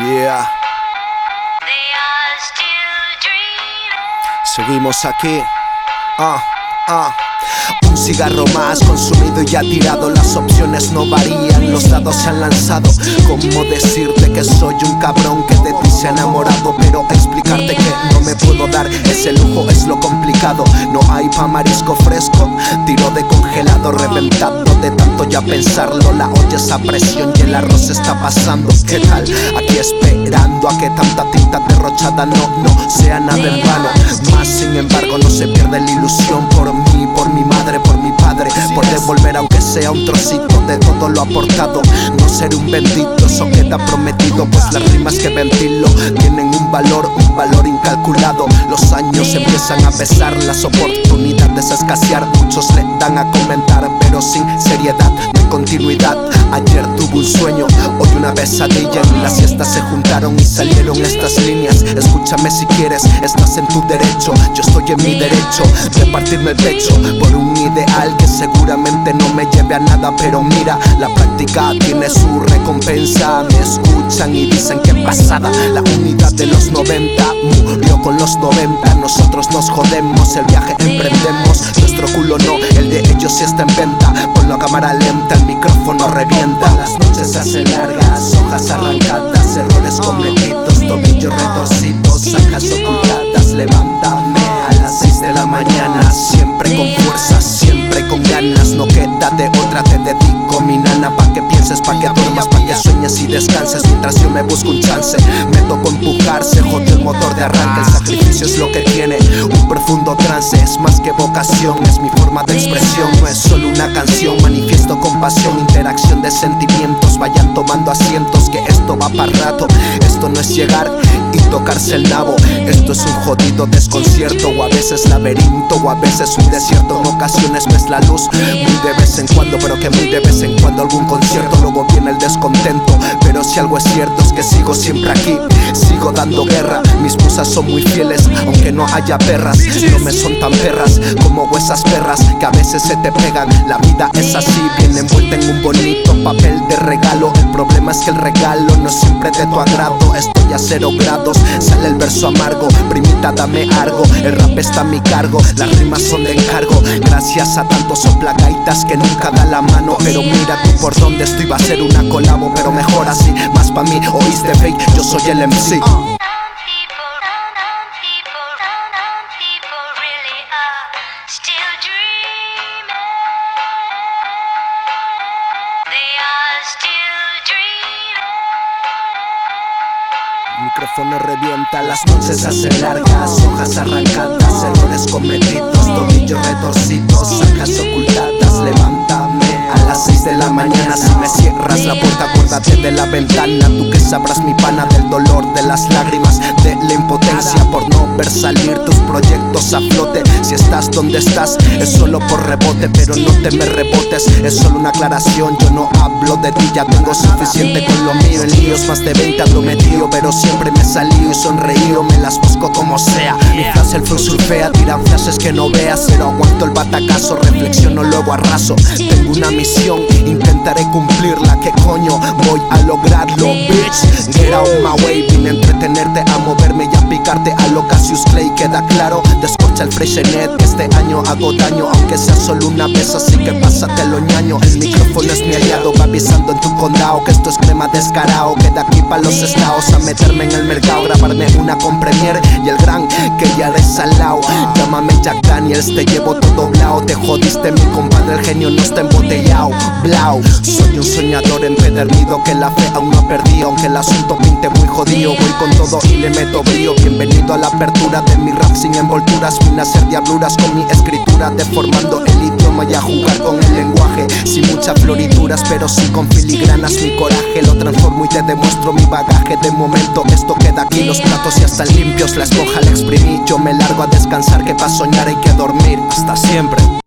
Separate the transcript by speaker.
Speaker 1: Yeah, seguimos aquí. Ah, ah. Un cigarro más consumido y tirado. Las opciones no varían, los dados se han lanzado. ¿Cómo decirte que soy un cabrón que de ti se ha enamorado? Pero explicarte que no me puedo dar ese lujo es lo complicado. No hay pa' marisco fresco, tiro de congelado, reventado de tanto ya pensarlo. La olla esa presión y el arroz está pasando. ¿Qué tal? Aquí esperando a que tanta tinta derrochada no, no sea nada en vano. Más sin embargo, no se pierde la ilusión por mí, sea un trocito de todo lo aportado. No ser un bendito, eso queda prometido. Pues las rimas que ventilo tienen un valor, un valor incalculado. Los años empiezan a pesar, las oportunidades a escasear. Muchos le dan a comentar, pero sin seriedad, continuidad. Ayer tuve un sueño, hoy una pesadilla. En la siesta se juntaron y salieron estas líneas. Escúchame si quieres, estás en tu derecho. Yo estoy en mi derecho de partirme el pecho por un ideal que seguramente no me lleve a nada. Pero mira, la práctica tiene su recompensa. Me escuchan y dicen que pasada. La unidad de los 90 murió con los 90. Nosotros nos jodemos, el viaje emprendemos. Nuestro culo no, el de ellos sí está en venta. Ponlo a cámara lenta, el micrófono revienta. Las noches se hacen largas, hojas arrancadas, errores cometidos, tobillos retorcidos, sajas ocultadas. Levántame a las 6 de la mañana, otra, te dedico mi nana pa' que pienses, pa' que duermas, pa' que sueñes y descanses. Mientras yo me busco un chance, me tocó empujar, se jodió el motor de arranque. El sacrificio es lo que tiene un profundo trance, es más que vocación, es mi forma de expresión. No es solo una canción, manifiesto compasión, interacción de sentimientos. Vayan tomando asientos, que esto va para rato. Esto no es llegar tocarse el nabo, esto es un jodido desconcierto, o a veces laberinto, o a veces un desierto. En ocasiones ves la luz, muy de vez en cuando, pero que muy de vez en cuando algún concierto. Luego viene el descontento, pero si algo es cierto es que sigo siempre aquí, dando guerra. Mis musas son muy fieles, aunque no haya perras, no me son tan perras como esas perras que a veces se te pegan. La vida es así, viene envuelta en un bonito papel de regalo. El problema es que el regalo no es siempre de tu agrado. Estoy a cero grados, sale el verso amargo. Primita, dame algo, el rap está a mi cargo. Las rimas son de encargo, gracias a tantos soplagaitas que nunca da la mano. Pero mira tú por dónde estoy, va a ser una colabo, pero mejor así. Más pa' mí, oíste fake, yo soy el MC. Micrófono revienta, las noches hacen largas, hojas arrancadas, errores cometidos, tobillos retorcidos, sajas ocultadas, levántame a las 6 de la mañana. Si me cierras la puerta, acuérdate de la ventana. Tú que sabrás mi pana del dolor, de las lágrimas, de la impotencia por no ver salir tus proyectos a flote. Si estás donde estás, es solo por rebote, pero no te me rebotes. Es solo una aclaración, yo no hablo de ti, ya tengo suficiente con lo mío. En líos más de 20 ando metido, pero siempre me salí y sonreído, me las busco como sea. Mi frase el flow surfea, tiran frases que no veas, pero aguanto el batacazo, reflexiono luego arraso. Tengo una misión, Get my vine a entretenerte, a moverme y a picarte a lo Cassius Clay. Queda claro, descorcha el freshenet este año hago daño, aunque sea solo una vez, así que pásate lo ñaño. El micrófono es mi aliado, va avisando en tu condado que esto es crema descarado. Queda aquí pa' los estados a meterme en el mercado, grabarme una con Premiere y el gran que ya eres al lado. Llámame Jack Daniels, te llevo todo blao. Te jodiste, mi compadre, el genio no está embotellado. Blau, soy un soñador empedernido que la fe aún no ha perdido, aunque el asunto pinte muy jodido. Voy con todo y le meto brío. Bienvenido a la apertura de mi rap sin envolturas. Vine a hacer diabluras con mi escritura, deformando el idioma y a jugar con el lenguaje. Sin muchas florituras, pero sí con filigranas. Mi coraje lo transformo y te demuestro mi bagaje. De momento, esto queda aquí. Los platos ya están limpios, la esponja la exprimí. Yo me largo a descansar, que para soñar hay que dormir. Hasta siempre.